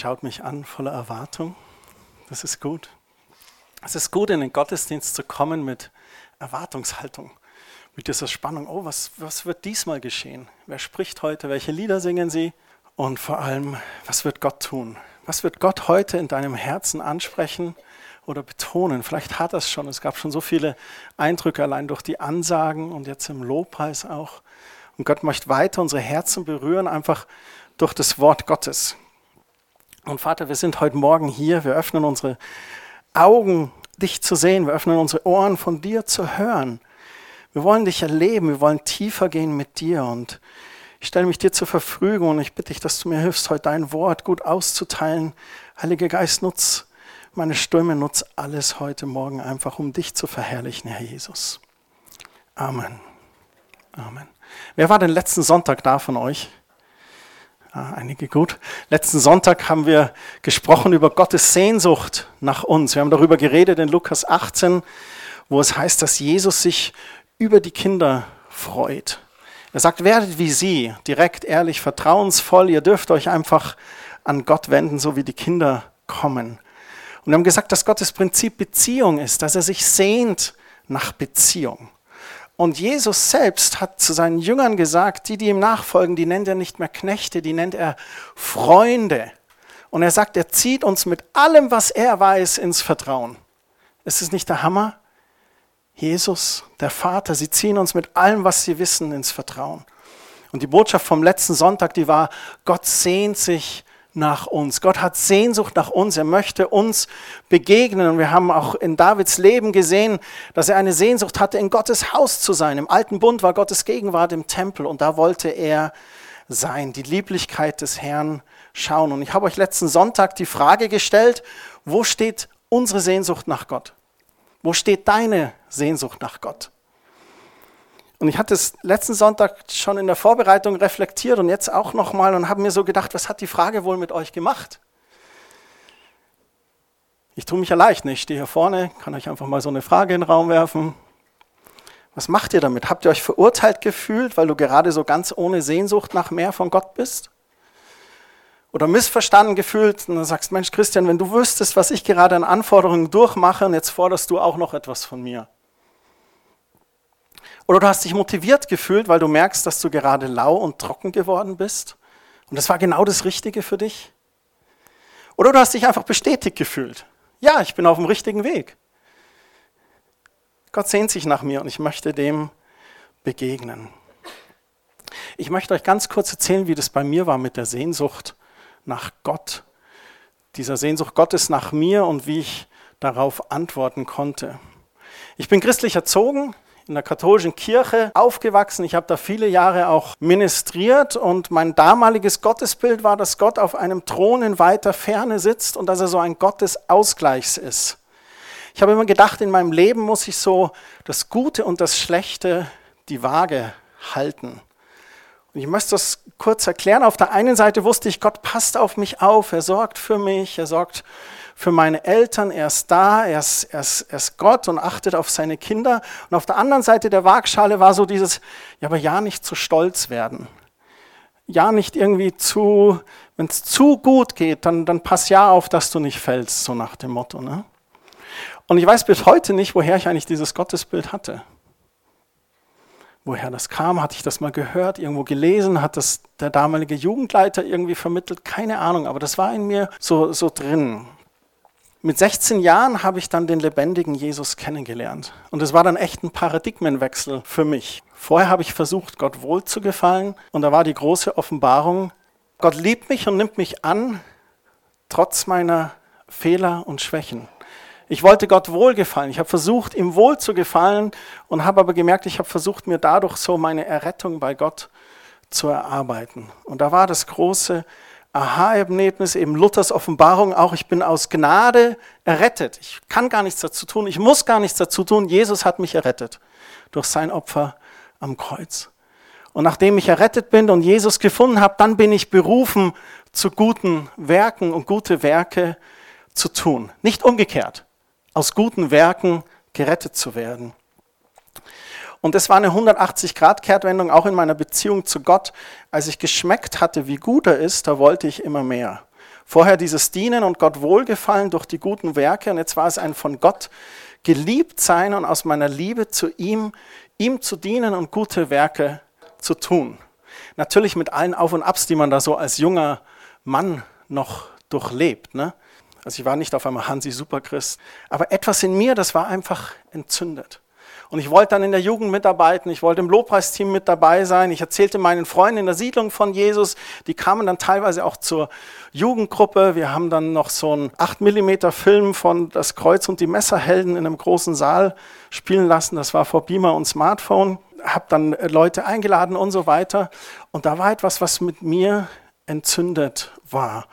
schaut mich an voller Erwartung. Das ist gut. Es ist gut, in den Gottesdienst zu kommen mit Erwartungshaltung, mit dieser Spannung. Oh, was, was wird diesmal geschehen? Wer spricht heute? Welche Lieder singen sie? Und vor allem, was wird Gott tun? Was wird Gott heute in deinem Herzen ansprechen oder betonen? Vielleicht hat er es schon. Es gab schon so viele Eindrücke allein durch die Ansagen und jetzt im Lobpreis auch. Und Gott möchte weiter unsere Herzen berühren, einfach durch das Wort Gottes. Und Vater, wir sind heute Morgen hier. Wir öffnen unsere Augen, dich zu sehen. Wir öffnen unsere Ohren, von dir zu hören. Wir wollen dich erleben. Wir wollen tiefer gehen mit dir. Und ich stelle mich dir zur Verfügung und ich bitte dich, dass du mir hilfst, heute dein Wort gut auszuteilen. Heiliger Geist, nutz meine Stimme, nutz alles heute Morgen einfach, um dich zu verherrlichen, Herr Jesus. Amen. Amen. Wer war denn letzten Sonntag da von euch? Ah, einige gut. Letzten Sonntag haben wir gesprochen über Gottes Sehnsucht nach uns. Wir haben darüber geredet in Lukas 18, wo es heißt, dass Jesus sich über die Kinder freut. Er sagt, werdet wie sie, direkt, ehrlich, vertrauensvoll. Ihr dürft euch einfach an Gott wenden, so wie die Kinder kommen. Und wir haben gesagt, dass Gottes Prinzip Beziehung ist, dass er sich sehnt nach Beziehung. Und Jesus selbst hat zu seinen Jüngern gesagt, die, die ihm nachfolgen, die nennt er nicht mehr Knechte, die nennt er Freunde. Und er sagt, er zieht uns mit allem, was er weiß, ins Vertrauen. Ist es nicht der Hammer? Jesus, der Vater, sie ziehen uns mit allem, was sie wissen, ins Vertrauen. Und die Botschaft vom letzten Sonntag, die war, Gott sehnt sich nach uns. Gott hat Sehnsucht nach uns. Er möchte uns begegnen. Und wir haben auch in Davids Leben gesehen, dass er eine Sehnsucht hatte, in Gottes Haus zu sein. Im alten Bund war Gottes Gegenwart im Tempel und da wollte er sein, die Lieblichkeit des Herrn schauen. Und ich habe euch letzten Sonntag die Frage gestellt, wo steht unsere Sehnsucht nach Gott? Wo steht deine Sehnsucht nach Gott? Und ich hatte es letzten Sonntag schon in der Vorbereitung reflektiert und jetzt auch nochmal und habe mir so gedacht, was hat die Frage wohl mit euch gemacht? Ich tue mich ja leicht, ne? ich stehe hier vorne, kann euch einfach mal so eine Frage in den Raum werfen. Was macht ihr damit? Habt ihr euch verurteilt gefühlt, weil du gerade so ganz ohne Sehnsucht nach mehr von Gott bist? Oder missverstanden gefühlt und dann sagst, Mensch Christian, wenn du wüsstest, was ich gerade an Anforderungen durchmache und jetzt forderst du auch noch etwas von mir. Oder du hast dich motiviert gefühlt, weil du merkst, dass du gerade lau und trocken geworden bist. Und das war genau das Richtige für dich. Oder du hast dich einfach bestätigt gefühlt. Ja, ich bin auf dem richtigen Weg. Gott sehnt sich nach mir und ich möchte dem begegnen. Ich möchte euch ganz kurz erzählen, wie das bei mir war mit der Sehnsucht nach Gott, dieser Sehnsucht Gottes nach mir und wie ich darauf antworten konnte. Ich bin christlich erzogen, in der katholischen Kirche aufgewachsen. Ich habe da viele Jahre auch ministriert und mein damaliges Gottesbild war, dass Gott auf einem Thron in weiter Ferne sitzt und dass er so ein Gott des Ausgleichs ist. Ich habe immer gedacht, in meinem Leben muss ich so das Gute und das Schlechte die Waage halten. Und ich möchte das kurz erklären. Auf der einen Seite wusste ich, Gott passt auf mich auf, er sorgt für mich, er sorgt für meine Eltern, er ist da, er ist, er, ist, er ist Gott und achtet auf seine Kinder. Und auf der anderen Seite der Waagschale war so dieses, ja, aber ja nicht zu stolz werden. Ja nicht irgendwie zu, wenn es zu gut geht, dann, dann pass ja auf, dass du nicht fällst, so nach dem Motto. Ne? Und ich weiß bis heute nicht, woher ich eigentlich dieses Gottesbild hatte. Woher das kam, hatte ich das mal gehört, irgendwo gelesen, hat das der damalige Jugendleiter irgendwie vermittelt, keine Ahnung, aber das war in mir so, so drin. Mit 16 Jahren habe ich dann den lebendigen Jesus kennengelernt. Und es war dann echt ein Paradigmenwechsel für mich. Vorher habe ich versucht, Gott wohl zu gefallen. Und da war die große Offenbarung, Gott liebt mich und nimmt mich an, trotz meiner Fehler und Schwächen. Ich wollte Gott wohlgefallen. Ich habe versucht, ihm wohl zu gefallen und habe aber gemerkt, ich habe versucht, mir dadurch so meine Errettung bei Gott zu erarbeiten. Und da war das große Aha-Erlebnis, eben Luthers Offenbarung auch, ich bin aus Gnade errettet. Ich kann gar nichts dazu tun, ich muss gar nichts dazu tun. Jesus hat mich errettet durch sein Opfer am Kreuz. Und nachdem ich errettet bin und Jesus gefunden habe, dann bin ich berufen, zu guten Werken und gute Werke zu tun. Nicht umgekehrt, aus guten Werken gerettet zu werden. Und es war eine 180-Grad-Kehrtwendung auch in meiner Beziehung zu Gott. Als ich geschmeckt hatte, wie gut er ist, da wollte ich immer mehr. Vorher dieses Dienen und Gott wohlgefallen durch die guten Werke und jetzt war es ein von Gott geliebt sein und aus meiner Liebe zu ihm, ihm zu dienen und gute Werke zu tun. Natürlich mit allen Auf und Abs, die man da so als junger Mann noch durchlebt. Ne? Also ich war nicht auf einmal Hansi Superchrist, aber etwas in mir, das war einfach entzündet. Und ich wollte dann in der Jugend mitarbeiten, ich wollte im Lobpreisteam mit dabei sein. Ich erzählte meinen Freunden in der Siedlung von Jesus. Die kamen dann teilweise auch zur Jugendgruppe. Wir haben dann noch so einen 8 mm Film von Das Kreuz und die Messerhelden in einem großen Saal spielen lassen. Das war vor Beamer und Smartphone. Hab dann Leute eingeladen und so weiter. Und da war etwas, was mit mir entzündet war.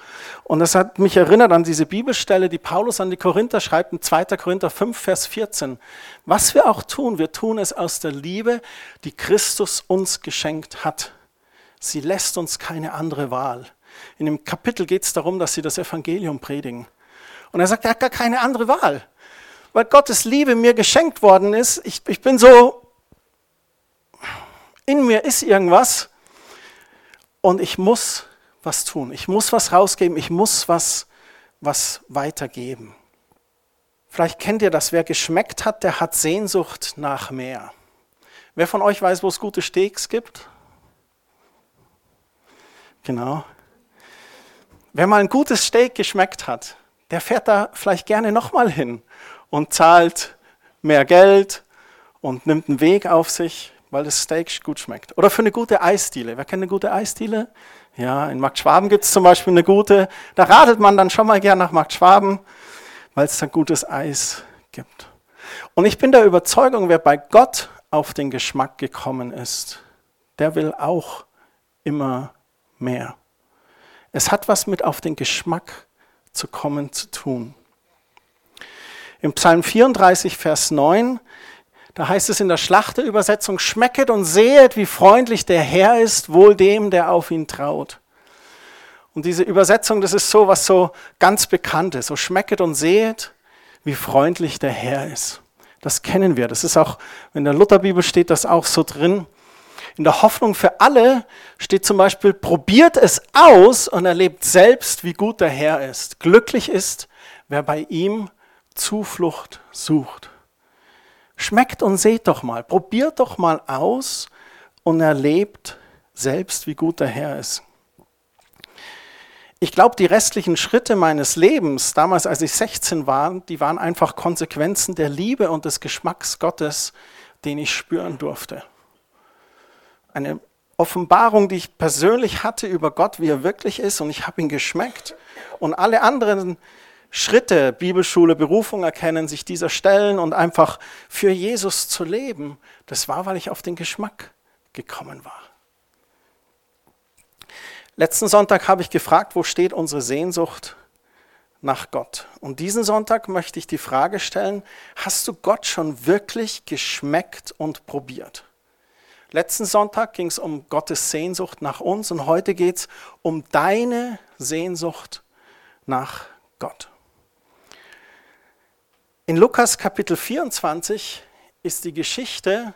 Und das hat mich erinnert an diese Bibelstelle, die Paulus an die Korinther schreibt, in 2. Korinther 5, Vers 14. Was wir auch tun, wir tun es aus der Liebe, die Christus uns geschenkt hat. Sie lässt uns keine andere Wahl. In dem Kapitel geht es darum, dass sie das Evangelium predigen. Und er sagt, er hat gar keine andere Wahl. Weil Gottes Liebe mir geschenkt worden ist. Ich, ich bin so, in mir ist irgendwas. Und ich muss was tun. Ich muss was rausgeben. Ich muss was, was weitergeben. Vielleicht kennt ihr das. Wer geschmeckt hat, der hat Sehnsucht nach mehr. Wer von euch weiß, wo es gute Steaks gibt? Genau. Wer mal ein gutes Steak geschmeckt hat, der fährt da vielleicht gerne nochmal hin und zahlt mehr Geld und nimmt einen Weg auf sich, weil das Steak gut schmeckt. Oder für eine gute Eisdiele. Wer kennt eine gute Eisdiele? Ja, in Markt Schwaben gibt es zum Beispiel eine gute, da radelt man dann schon mal gern nach Markt Schwaben, weil es da gutes Eis gibt. Und ich bin der Überzeugung, wer bei Gott auf den Geschmack gekommen ist, der will auch immer mehr. Es hat was mit auf den Geschmack zu kommen zu tun. Im Psalm 34, Vers 9 da heißt es in der Schlachterübersetzung, schmecket und sehet, wie freundlich der Herr ist, wohl dem, der auf ihn traut. Und diese Übersetzung, das ist so was so ganz Bekanntes. So schmecket und sehet, wie freundlich der Herr ist. Das kennen wir. Das ist auch, in der Lutherbibel steht das auch so drin. In der Hoffnung für alle steht zum Beispiel, probiert es aus und erlebt selbst, wie gut der Herr ist. Glücklich ist, wer bei ihm Zuflucht sucht. Schmeckt und seht doch mal, probiert doch mal aus und erlebt selbst, wie gut der Herr ist. Ich glaube, die restlichen Schritte meines Lebens, damals als ich 16 war, die waren einfach Konsequenzen der Liebe und des Geschmacks Gottes, den ich spüren durfte. Eine Offenbarung, die ich persönlich hatte über Gott, wie er wirklich ist, und ich habe ihn geschmeckt. Und alle anderen Schritte, Bibelschule, Berufung erkennen, sich dieser stellen und einfach für Jesus zu leben, das war, weil ich auf den Geschmack gekommen war. Letzten Sonntag habe ich gefragt, wo steht unsere Sehnsucht nach Gott? Und diesen Sonntag möchte ich die Frage stellen, hast du Gott schon wirklich geschmeckt und probiert? Letzten Sonntag ging es um Gottes Sehnsucht nach uns und heute geht es um deine Sehnsucht nach Gott. In Lukas Kapitel 24 ist die Geschichte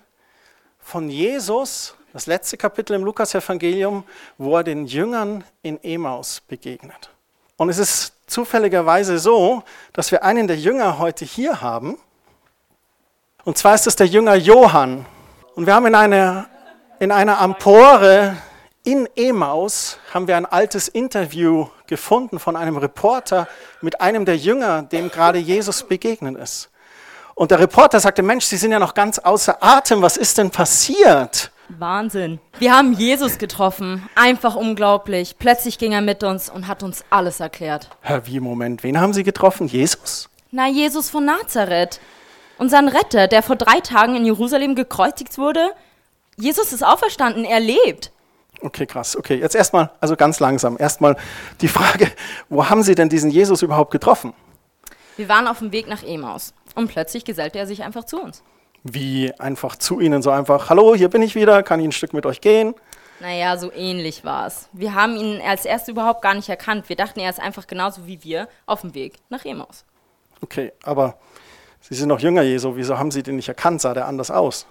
von Jesus, das letzte Kapitel im Lukas-Evangelium, wo er den Jüngern in Emaus begegnet. Und es ist zufälligerweise so, dass wir einen der Jünger heute hier haben. Und zwar ist es der Jünger Johann. Und wir haben in einer, in einer Ampore in Emaus haben wir ein altes Interview gefunden von einem Reporter mit einem der Jünger, dem gerade Jesus begegnet ist. Und der Reporter sagte, Mensch, Sie sind ja noch ganz außer Atem, was ist denn passiert? Wahnsinn. Wir haben Jesus getroffen. Einfach unglaublich. Plötzlich ging er mit uns und hat uns alles erklärt. Herr, wie, Moment, wen haben Sie getroffen? Jesus? Na, Jesus von Nazareth. Unseren Retter, der vor drei Tagen in Jerusalem gekreuzigt wurde. Jesus ist auferstanden, er lebt. Okay, krass. Okay, jetzt erstmal, also ganz langsam, erstmal die Frage, wo haben Sie denn diesen Jesus überhaupt getroffen? Wir waren auf dem Weg nach Emaus und plötzlich gesellte er sich einfach zu uns. Wie einfach zu Ihnen, so einfach, hallo, hier bin ich wieder, kann ich ein Stück mit euch gehen? Naja, so ähnlich war es. Wir haben ihn als erstes überhaupt gar nicht erkannt. Wir dachten, er ist einfach genauso wie wir auf dem Weg nach Emaus. Okay, aber Sie sind noch jünger, Jesu, wieso haben Sie den nicht erkannt? Sah der anders aus?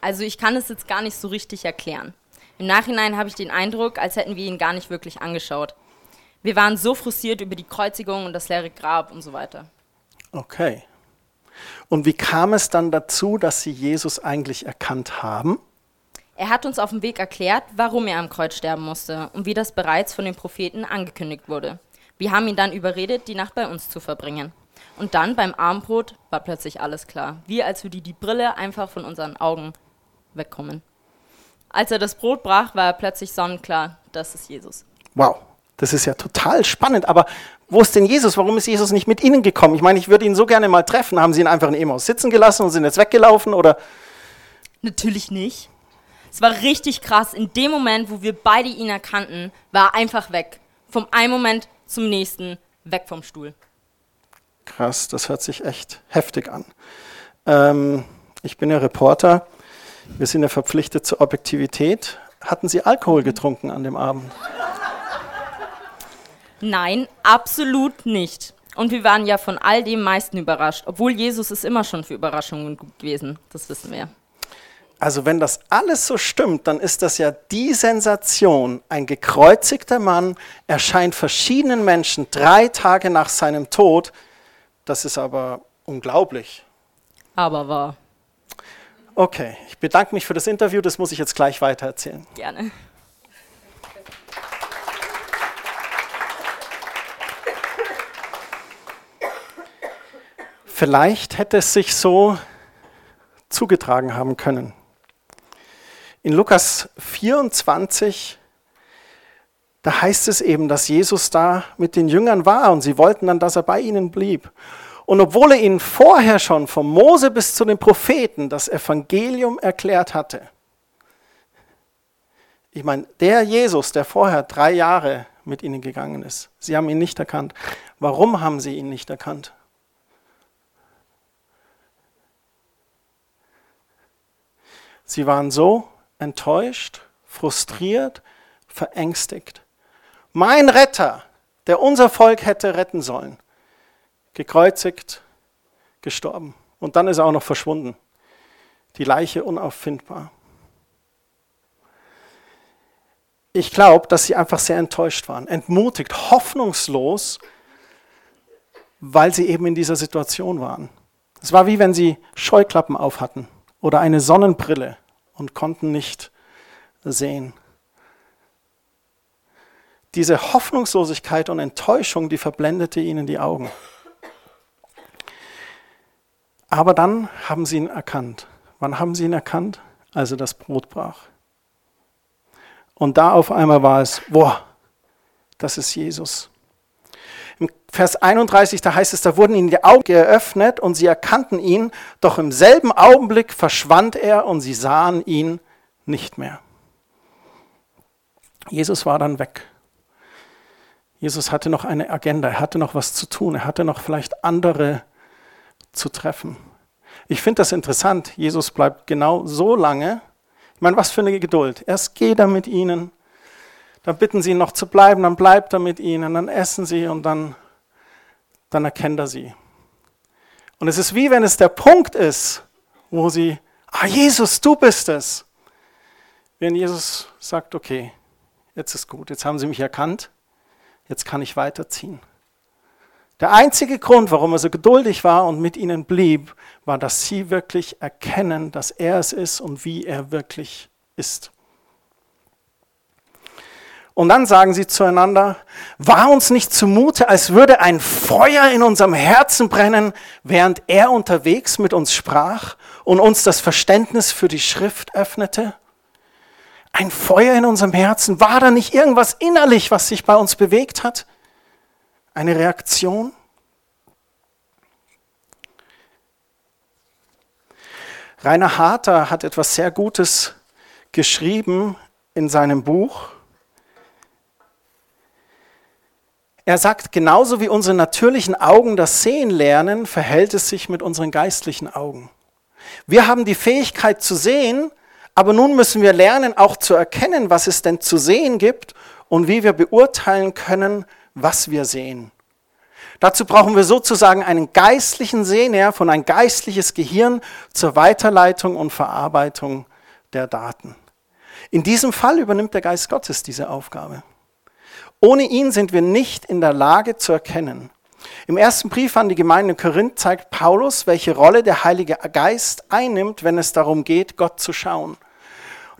Also ich kann es jetzt gar nicht so richtig erklären. Im Nachhinein habe ich den Eindruck, als hätten wir ihn gar nicht wirklich angeschaut. Wir waren so frustriert über die Kreuzigung und das leere Grab und so weiter. Okay. Und wie kam es dann dazu, dass sie Jesus eigentlich erkannt haben? Er hat uns auf dem Weg erklärt, warum er am Kreuz sterben musste und wie das bereits von den Propheten angekündigt wurde. Wir haben ihn dann überredet, die Nacht bei uns zu verbringen. Und dann beim Abendbrot war plötzlich alles klar. Wie als würde die Brille einfach von unseren Augen wegkommen. Als er das Brot brach, war er plötzlich sonnenklar, das ist Jesus. Wow, das ist ja total spannend. Aber wo ist denn Jesus? Warum ist Jesus nicht mit Ihnen gekommen? Ich meine, ich würde ihn so gerne mal treffen. Haben Sie ihn einfach in Emaus sitzen gelassen und sind jetzt weggelaufen? Oder? Natürlich nicht. Es war richtig krass. In dem Moment, wo wir beide ihn erkannten, war er einfach weg. Vom einen Moment zum nächsten, weg vom Stuhl. Krass, das hört sich echt heftig an. Ähm, ich bin ja Reporter. Wir sind ja verpflichtet zur Objektivität. Hatten Sie Alkohol getrunken an dem Abend? Nein, absolut nicht. Und wir waren ja von all dem meisten überrascht, obwohl Jesus ist immer schon für Überraschungen gut gewesen. Das wissen wir. Also wenn das alles so stimmt, dann ist das ja die Sensation. Ein gekreuzigter Mann erscheint verschiedenen Menschen drei Tage nach seinem Tod. Das ist aber unglaublich. Aber wahr. Okay, ich bedanke mich für das Interview. Das muss ich jetzt gleich weitererzählen. Gerne. Vielleicht hätte es sich so zugetragen haben können. In Lukas 24, da heißt es eben, dass Jesus da mit den Jüngern war und sie wollten dann, dass er bei ihnen blieb. Und obwohl er ihnen vorher schon vom Mose bis zu den Propheten das Evangelium erklärt hatte, ich meine, der Jesus, der vorher drei Jahre mit ihnen gegangen ist, sie haben ihn nicht erkannt. Warum haben sie ihn nicht erkannt? Sie waren so enttäuscht, frustriert, verängstigt. Mein Retter, der unser Volk hätte retten sollen, gekreuzigt, gestorben. Und dann ist er auch noch verschwunden. Die Leiche unauffindbar. Ich glaube, dass sie einfach sehr enttäuscht waren, entmutigt, hoffnungslos, weil sie eben in dieser Situation waren. Es war wie wenn sie Scheuklappen auf hatten oder eine Sonnenbrille und konnten nicht sehen. Diese Hoffnungslosigkeit und Enttäuschung, die verblendete ihnen die Augen. Aber dann haben sie ihn erkannt. Wann haben sie ihn erkannt? Als er das Brot brach. Und da auf einmal war es, boah, das ist Jesus. Im Vers 31, da heißt es, da wurden ihnen die Augen geöffnet und sie erkannten ihn, doch im selben Augenblick verschwand er und sie sahen ihn nicht mehr. Jesus war dann weg. Jesus hatte noch eine Agenda, er hatte noch was zu tun, er hatte noch vielleicht andere zu treffen. Ich finde das interessant, Jesus bleibt genau so lange. Ich meine, was für eine Geduld. Erst geht er mit ihnen, dann bitten sie ihn noch zu bleiben, dann bleibt er mit ihnen, dann essen sie und dann, dann erkennt er sie. Und es ist wie wenn es der Punkt ist, wo sie, ah Jesus, du bist es. Wenn Jesus sagt, okay, jetzt ist gut, jetzt haben sie mich erkannt, jetzt kann ich weiterziehen. Der einzige Grund, warum er so geduldig war und mit ihnen blieb, war, dass sie wirklich erkennen, dass er es ist und wie er wirklich ist. Und dann sagen sie zueinander, war uns nicht zumute, als würde ein Feuer in unserem Herzen brennen, während er unterwegs mit uns sprach und uns das Verständnis für die Schrift öffnete? Ein Feuer in unserem Herzen, war da nicht irgendwas innerlich, was sich bei uns bewegt hat? Eine Reaktion? Rainer Harter hat etwas sehr Gutes geschrieben in seinem Buch. Er sagt, genauso wie unsere natürlichen Augen das Sehen lernen, verhält es sich mit unseren geistlichen Augen. Wir haben die Fähigkeit zu sehen, aber nun müssen wir lernen, auch zu erkennen, was es denn zu sehen gibt und wie wir beurteilen können, was wir sehen. Dazu brauchen wir sozusagen einen geistlichen Sehner von ein geistliches Gehirn zur Weiterleitung und Verarbeitung der Daten. In diesem Fall übernimmt der Geist Gottes diese Aufgabe. Ohne ihn sind wir nicht in der Lage zu erkennen. Im ersten Brief an die Gemeinde in Korinth zeigt Paulus, welche Rolle der Heilige Geist einnimmt, wenn es darum geht, Gott zu schauen.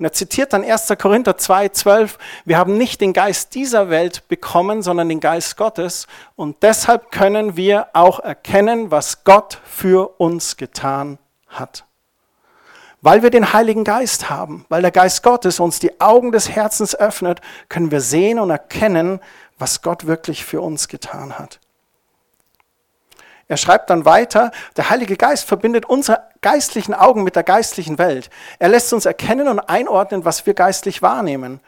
Und er zitiert dann 1. Korinther 2, 12, wir haben nicht den Geist dieser Welt bekommen, sondern den Geist Gottes. Und deshalb können wir auch erkennen, was Gott für uns getan hat. Weil wir den Heiligen Geist haben, weil der Geist Gottes uns die Augen des Herzens öffnet, können wir sehen und erkennen, was Gott wirklich für uns getan hat. Er schreibt dann weiter, der Heilige Geist verbindet unsere geistlichen Augen mit der geistlichen Welt. Er lässt uns erkennen und einordnen, was wir geistlich wahrnehmen.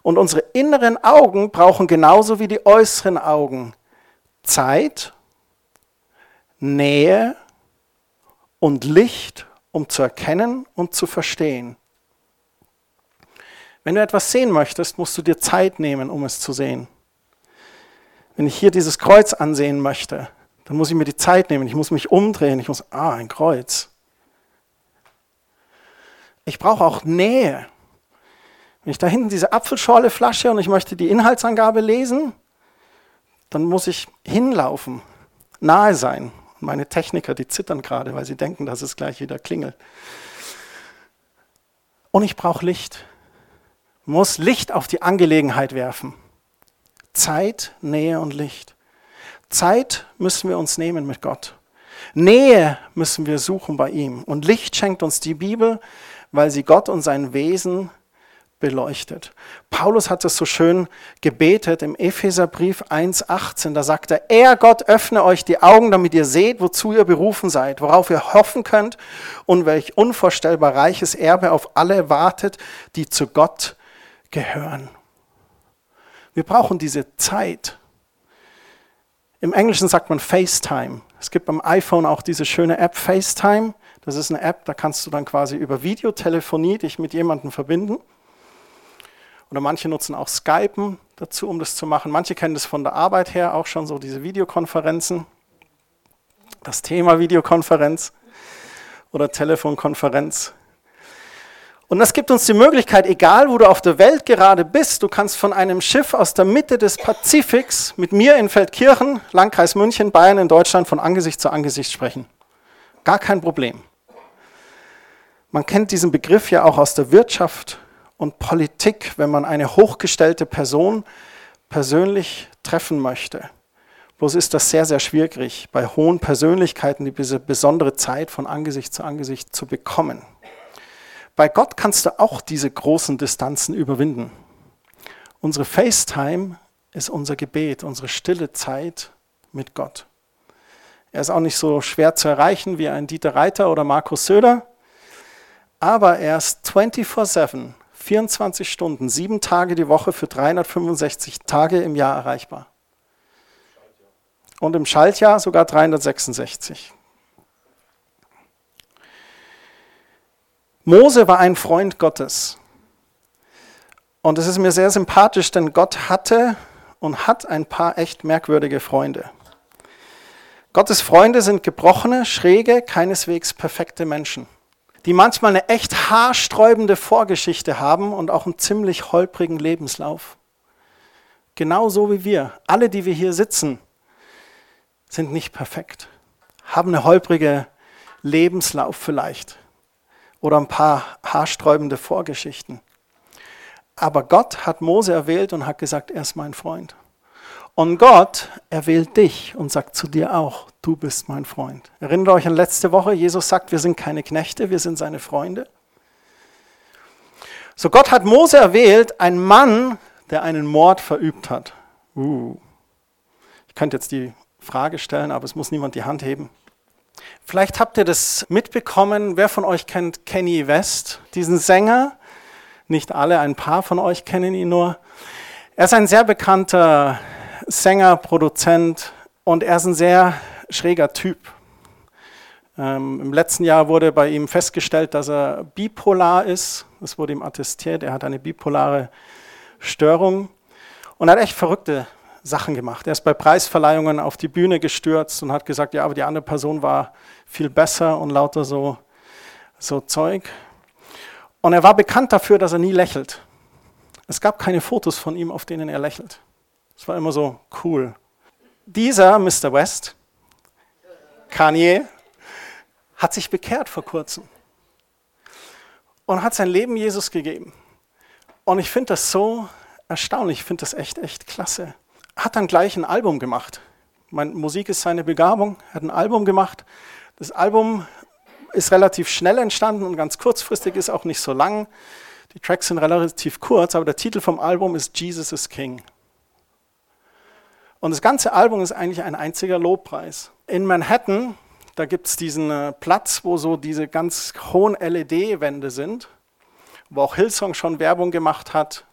Und unsere inneren Augen brauchen genauso wie die äußeren Augen Zeit, Nähe und Licht, um zu erkennen und zu verstehen. Wenn du etwas sehen möchtest, musst du dir Zeit nehmen, um es zu sehen. Wenn ich hier dieses Kreuz ansehen möchte, dann muss ich mir die Zeit nehmen, ich muss mich umdrehen, ich muss, ah, ein Kreuz. Ich brauche auch Nähe. Wenn ich da hinten diese Apfelschorle flasche und ich möchte die Inhaltsangabe lesen, dann muss ich hinlaufen, nahe sein. meine Techniker, die zittern gerade, weil sie denken, dass es gleich wieder klingelt. Und ich brauche Licht. Ich muss Licht auf die Angelegenheit werfen. Zeit, Nähe und Licht. Zeit müssen wir uns nehmen mit Gott. Nähe müssen wir suchen bei ihm. Und Licht schenkt uns die Bibel, weil sie Gott und sein Wesen beleuchtet. Paulus hat es so schön gebetet im Epheserbrief 1.18. Da sagt er, er Gott öffne euch die Augen, damit ihr seht, wozu ihr berufen seid, worauf ihr hoffen könnt und welch unvorstellbar reiches Erbe auf alle wartet, die zu Gott gehören. Wir brauchen diese Zeit, im Englischen sagt man FaceTime. Es gibt beim iPhone auch diese schöne App FaceTime. Das ist eine App, da kannst du dann quasi über Videotelefonie dich mit jemandem verbinden. Oder manche nutzen auch Skypen dazu, um das zu machen. Manche kennen das von der Arbeit her auch schon so, diese Videokonferenzen. Das Thema Videokonferenz oder Telefonkonferenz. Und das gibt uns die Möglichkeit, egal wo du auf der Welt gerade bist, du kannst von einem Schiff aus der Mitte des Pazifiks mit mir in Feldkirchen, Landkreis München, Bayern in Deutschland von Angesicht zu Angesicht sprechen. Gar kein Problem. Man kennt diesen Begriff ja auch aus der Wirtschaft und Politik, wenn man eine hochgestellte Person persönlich treffen möchte. Bloß ist das sehr, sehr schwierig, bei hohen Persönlichkeiten diese besondere Zeit von Angesicht zu Angesicht zu bekommen. Bei Gott kannst du auch diese großen Distanzen überwinden. Unsere FaceTime ist unser Gebet, unsere stille Zeit mit Gott. Er ist auch nicht so schwer zu erreichen wie ein Dieter Reiter oder Markus Söder, aber er ist 24-7, 24 Stunden, sieben Tage die Woche für 365 Tage im Jahr erreichbar. Und im Schaltjahr sogar 366. Mose war ein Freund Gottes. Und es ist mir sehr sympathisch, denn Gott hatte und hat ein paar echt merkwürdige Freunde. Gottes Freunde sind gebrochene, schräge, keineswegs perfekte Menschen, die manchmal eine echt haarsträubende Vorgeschichte haben und auch einen ziemlich holprigen Lebenslauf. Genauso wie wir. Alle, die wir hier sitzen, sind nicht perfekt, haben eine holprige Lebenslauf vielleicht oder ein paar haarsträubende Vorgeschichten. Aber Gott hat Mose erwählt und hat gesagt, er ist mein Freund. Und Gott erwählt dich und sagt zu dir auch, du bist mein Freund. Erinnert euch an letzte Woche, Jesus sagt, wir sind keine Knechte, wir sind seine Freunde. So Gott hat Mose erwählt, ein Mann, der einen Mord verübt hat. Uh. Ich könnte jetzt die Frage stellen, aber es muss niemand die Hand heben. Vielleicht habt ihr das mitbekommen. Wer von euch kennt Kenny West, diesen Sänger? Nicht alle, ein paar von euch kennen ihn nur. Er ist ein sehr bekannter Sänger, Produzent und er ist ein sehr schräger Typ. Ähm, Im letzten Jahr wurde bei ihm festgestellt, dass er bipolar ist. Das wurde ihm attestiert. Er hat eine bipolare Störung und hat echt verrückte Sachen gemacht. Er ist bei Preisverleihungen auf die Bühne gestürzt und hat gesagt, ja, aber die andere Person war viel besser und lauter so, so Zeug. Und er war bekannt dafür, dass er nie lächelt. Es gab keine Fotos von ihm, auf denen er lächelt. Das war immer so cool. Dieser Mr. West, Kanye, hat sich bekehrt vor kurzem und hat sein Leben Jesus gegeben. Und ich finde das so erstaunlich, ich finde das echt, echt klasse. Hat dann gleich ein Album gemacht. Meine Musik ist seine Begabung, hat ein Album gemacht. Das Album ist relativ schnell entstanden und ganz kurzfristig, ist auch nicht so lang. Die Tracks sind relativ kurz, aber der Titel vom Album ist Jesus is King. Und das ganze Album ist eigentlich ein einziger Lobpreis. In Manhattan, da gibt es diesen äh, Platz, wo so diese ganz hohen LED-Wände sind, wo auch Hillsong schon Werbung gemacht hat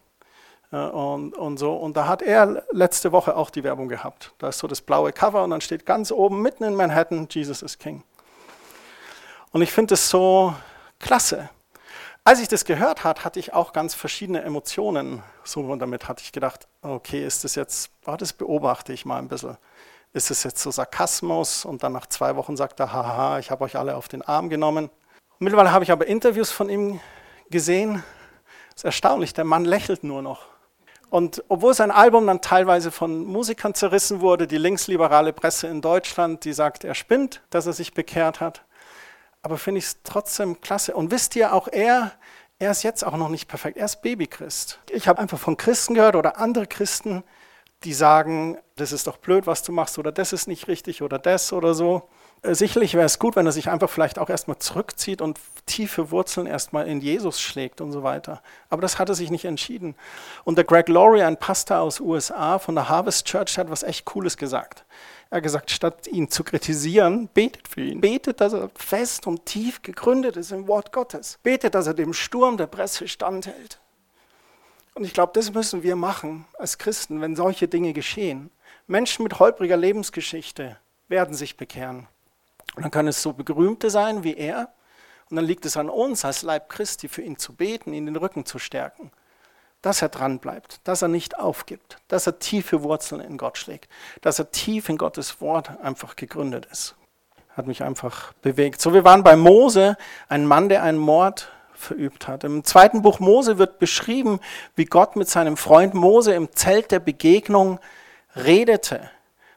und, und so. Und da hat er letzte Woche auch die Werbung gehabt. Da ist so das blaue Cover und dann steht ganz oben mitten in Manhattan, Jesus is King. Und ich finde es so klasse. Als ich das gehört habe, hatte ich auch ganz verschiedene Emotionen. So damit hatte ich gedacht, okay, ist das jetzt, oh, das beobachte ich mal ein bisschen. Ist es jetzt so Sarkasmus? Und dann nach zwei Wochen sagt er, haha, ich habe euch alle auf den Arm genommen. Mittlerweile habe ich aber Interviews von ihm gesehen. Das ist erstaunlich, der Mann lächelt nur noch. Und obwohl sein Album dann teilweise von Musikern zerrissen wurde, die linksliberale Presse in Deutschland, die sagt, er spinnt, dass er sich bekehrt hat, aber finde ich es trotzdem klasse. Und wisst ihr, auch er, er ist jetzt auch noch nicht perfekt. Er ist Babychrist. Ich habe einfach von Christen gehört oder andere Christen, die sagen, das ist doch blöd, was du machst oder das ist nicht richtig oder das oder so. Äh, sicherlich wäre es gut, wenn er sich einfach vielleicht auch erstmal zurückzieht und tiefe Wurzeln erstmal in Jesus schlägt und so weiter. Aber das hat er sich nicht entschieden. Und der Greg Laurie, ein Pastor aus USA von der Harvest Church, hat was echt Cooles gesagt. Er hat gesagt, statt ihn zu kritisieren, betet für ihn. Betet, dass er fest und tief gegründet ist im Wort Gottes. Betet, dass er dem Sturm der Presse standhält. Und ich glaube, das müssen wir machen als Christen, wenn solche Dinge geschehen. Menschen mit holpriger Lebensgeschichte werden sich bekehren. Und dann können es so Berühmte sein wie er. Und dann liegt es an uns als Leib Christi, für ihn zu beten, ihn den Rücken zu stärken dass er dran bleibt, dass er nicht aufgibt, dass er tiefe Wurzeln in Gott schlägt, dass er tief in Gottes Wort einfach gegründet ist. Hat mich einfach bewegt. So, wir waren bei Mose, ein Mann, der einen Mord verübt hat. Im zweiten Buch Mose wird beschrieben, wie Gott mit seinem Freund Mose im Zelt der Begegnung redete.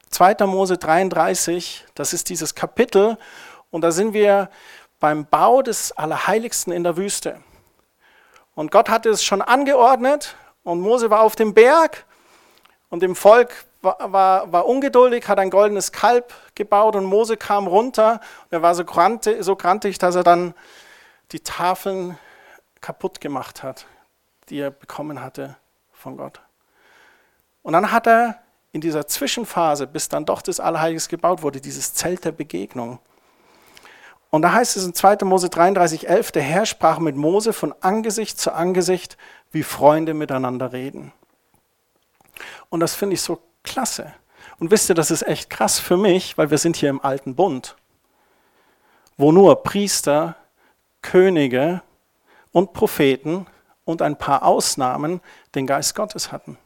2. Mose 33, das ist dieses Kapitel, und da sind wir beim Bau des Allerheiligsten in der Wüste. Und Gott hatte es schon angeordnet und Mose war auf dem Berg und dem Volk war, war, war ungeduldig, hat ein goldenes Kalb gebaut und Mose kam runter und er war so, grantig, so grantig, dass er dann die Tafeln kaputt gemacht hat, die er bekommen hatte von Gott. Und dann hat er in dieser Zwischenphase, bis dann doch das Allerheiliges gebaut wurde, dieses Zelt der Begegnung, und da heißt es in 2. Mose 33, 11, der Herr sprach mit Mose von Angesicht zu Angesicht, wie Freunde miteinander reden. Und das finde ich so klasse. Und wisst ihr, das ist echt krass für mich, weil wir sind hier im alten Bund, wo nur Priester, Könige und Propheten und ein paar Ausnahmen den Geist Gottes hatten.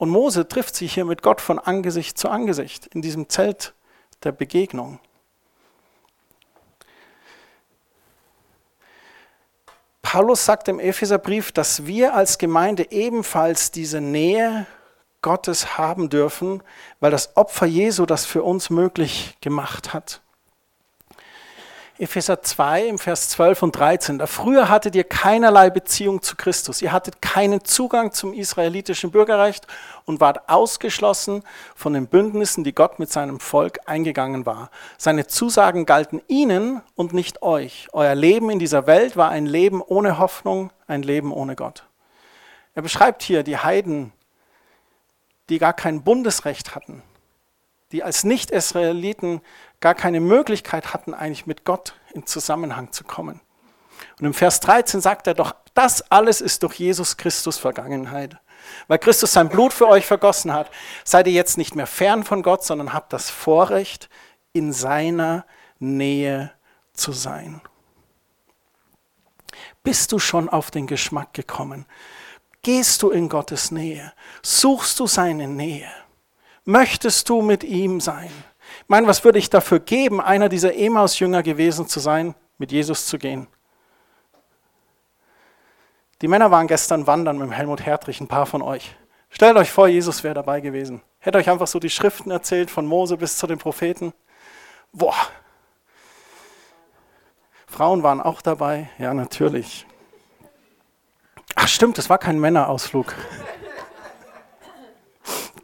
Und Mose trifft sich hier mit Gott von Angesicht zu Angesicht in diesem Zelt der Begegnung. Paulus sagt im Epheserbrief, dass wir als Gemeinde ebenfalls diese Nähe Gottes haben dürfen, weil das Opfer Jesu das für uns möglich gemacht hat. Epheser 2 im Vers 12 und 13. Da früher hattet ihr keinerlei Beziehung zu Christus. Ihr hattet keinen Zugang zum israelitischen Bürgerrecht und wart ausgeschlossen von den Bündnissen, die Gott mit seinem Volk eingegangen war. Seine Zusagen galten ihnen und nicht euch. Euer Leben in dieser Welt war ein Leben ohne Hoffnung, ein Leben ohne Gott. Er beschreibt hier die Heiden, die gar kein Bundesrecht hatten, die als Nicht-Israeliten gar keine Möglichkeit hatten, eigentlich mit Gott in Zusammenhang zu kommen. Und im Vers 13 sagt er doch, das alles ist durch Jesus Christus Vergangenheit. Weil Christus sein Blut für euch vergossen hat, seid ihr jetzt nicht mehr fern von Gott, sondern habt das Vorrecht, in seiner Nähe zu sein. Bist du schon auf den Geschmack gekommen? Gehst du in Gottes Nähe? Suchst du seine Nähe? Möchtest du mit ihm sein? Ich meine, was würde ich dafür geben, einer dieser Emaus-Jünger gewesen zu sein, mit Jesus zu gehen? Die Männer waren gestern wandern mit Helmut Hertrich, ein paar von euch. Stellt euch vor, Jesus wäre dabei gewesen. Hätte euch einfach so die Schriften erzählt, von Mose bis zu den Propheten. Boah. Frauen waren auch dabei. Ja, natürlich. Ach stimmt, es war kein Männerausflug.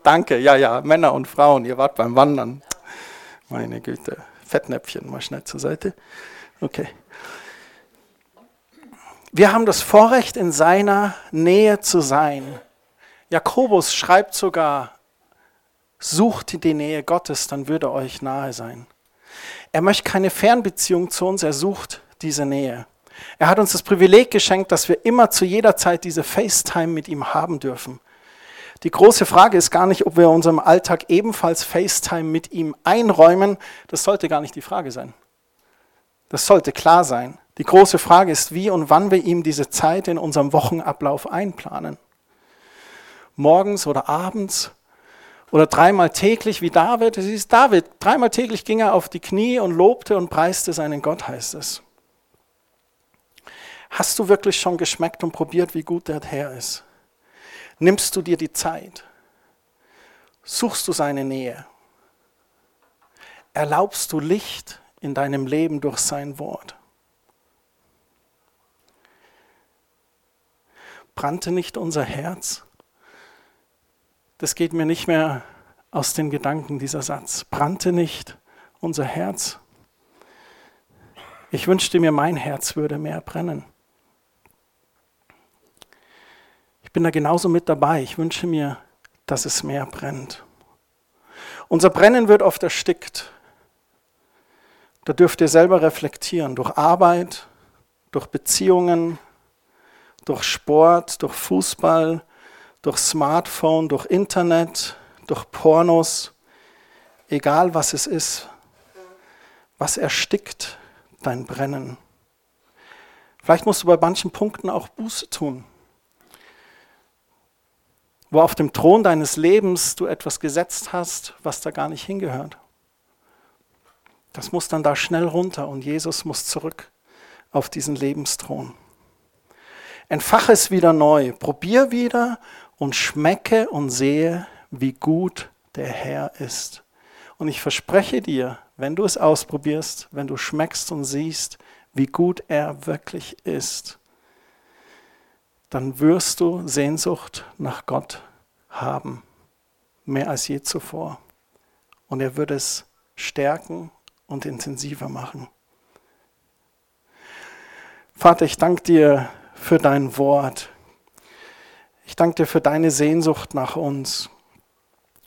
Danke, ja, ja, Männer und Frauen, ihr wart beim Wandern. Meine Güte, Fettnäpfchen mal schnell zur Seite. Okay. Wir haben das Vorrecht, in seiner Nähe zu sein. Jakobus schreibt sogar, sucht die Nähe Gottes, dann würde euch nahe sein. Er möchte keine Fernbeziehung zu uns, er sucht diese Nähe. Er hat uns das Privileg geschenkt, dass wir immer zu jeder Zeit diese FaceTime mit ihm haben dürfen. Die große Frage ist gar nicht, ob wir unserem Alltag ebenfalls FaceTime mit ihm einräumen. Das sollte gar nicht die Frage sein. Das sollte klar sein. Die große Frage ist, wie und wann wir ihm diese Zeit in unserem Wochenablauf einplanen. Morgens oder abends oder dreimal täglich wie David. Es ist David. Dreimal täglich ging er auf die Knie und lobte und preiste seinen Gott, heißt es. Hast du wirklich schon geschmeckt und probiert, wie gut der Herr ist? Nimmst du dir die Zeit? Suchst du seine Nähe? Erlaubst du Licht in deinem Leben durch sein Wort? brannte nicht unser Herz? Das geht mir nicht mehr aus den Gedanken, dieser Satz. Brannte nicht unser Herz? Ich wünschte mir, mein Herz würde mehr brennen. Ich bin da genauso mit dabei. Ich wünsche mir, dass es mehr brennt. Unser Brennen wird oft erstickt. Da dürft ihr selber reflektieren, durch Arbeit, durch Beziehungen, durch Sport, durch Fußball, durch Smartphone, durch Internet, durch Pornos, egal was es ist, was erstickt dein Brennen. Vielleicht musst du bei manchen Punkten auch Buße tun, wo auf dem Thron deines Lebens du etwas gesetzt hast, was da gar nicht hingehört. Das muss dann da schnell runter und Jesus muss zurück auf diesen Lebensthron. Entfache es wieder neu, probier wieder und schmecke und sehe, wie gut der Herr ist. Und ich verspreche dir, wenn du es ausprobierst, wenn du schmeckst und siehst, wie gut er wirklich ist, dann wirst du Sehnsucht nach Gott haben, mehr als je zuvor. Und er wird es stärken und intensiver machen. Vater, ich danke dir für dein Wort. Ich danke dir für deine Sehnsucht nach uns.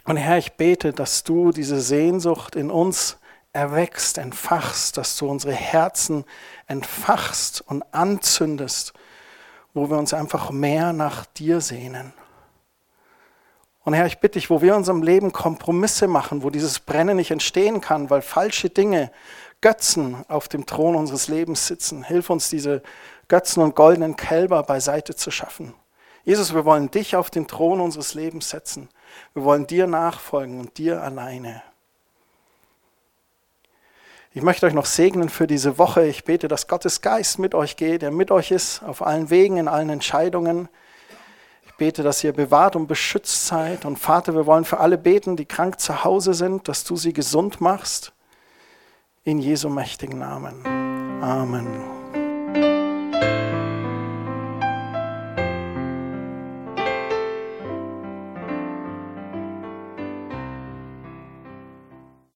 Und Herr, ich bete, dass du diese Sehnsucht in uns erwächst, entfachst, dass du unsere Herzen entfachst und anzündest, wo wir uns einfach mehr nach dir sehnen. Und Herr, ich bitte dich, wo wir in unserem Leben Kompromisse machen, wo dieses Brennen nicht entstehen kann, weil falsche Dinge, Götzen auf dem Thron unseres Lebens sitzen, hilf uns diese Götzen und goldenen Kälber beiseite zu schaffen. Jesus, wir wollen dich auf den Thron unseres Lebens setzen. Wir wollen dir nachfolgen und dir alleine. Ich möchte euch noch segnen für diese Woche. Ich bete, dass Gottes Geist mit euch geht, der mit euch ist, auf allen Wegen, in allen Entscheidungen. Ich bete, dass ihr bewahrt und beschützt seid. Und Vater, wir wollen für alle beten, die krank zu Hause sind, dass du sie gesund machst. In Jesu mächtigen Namen. Amen.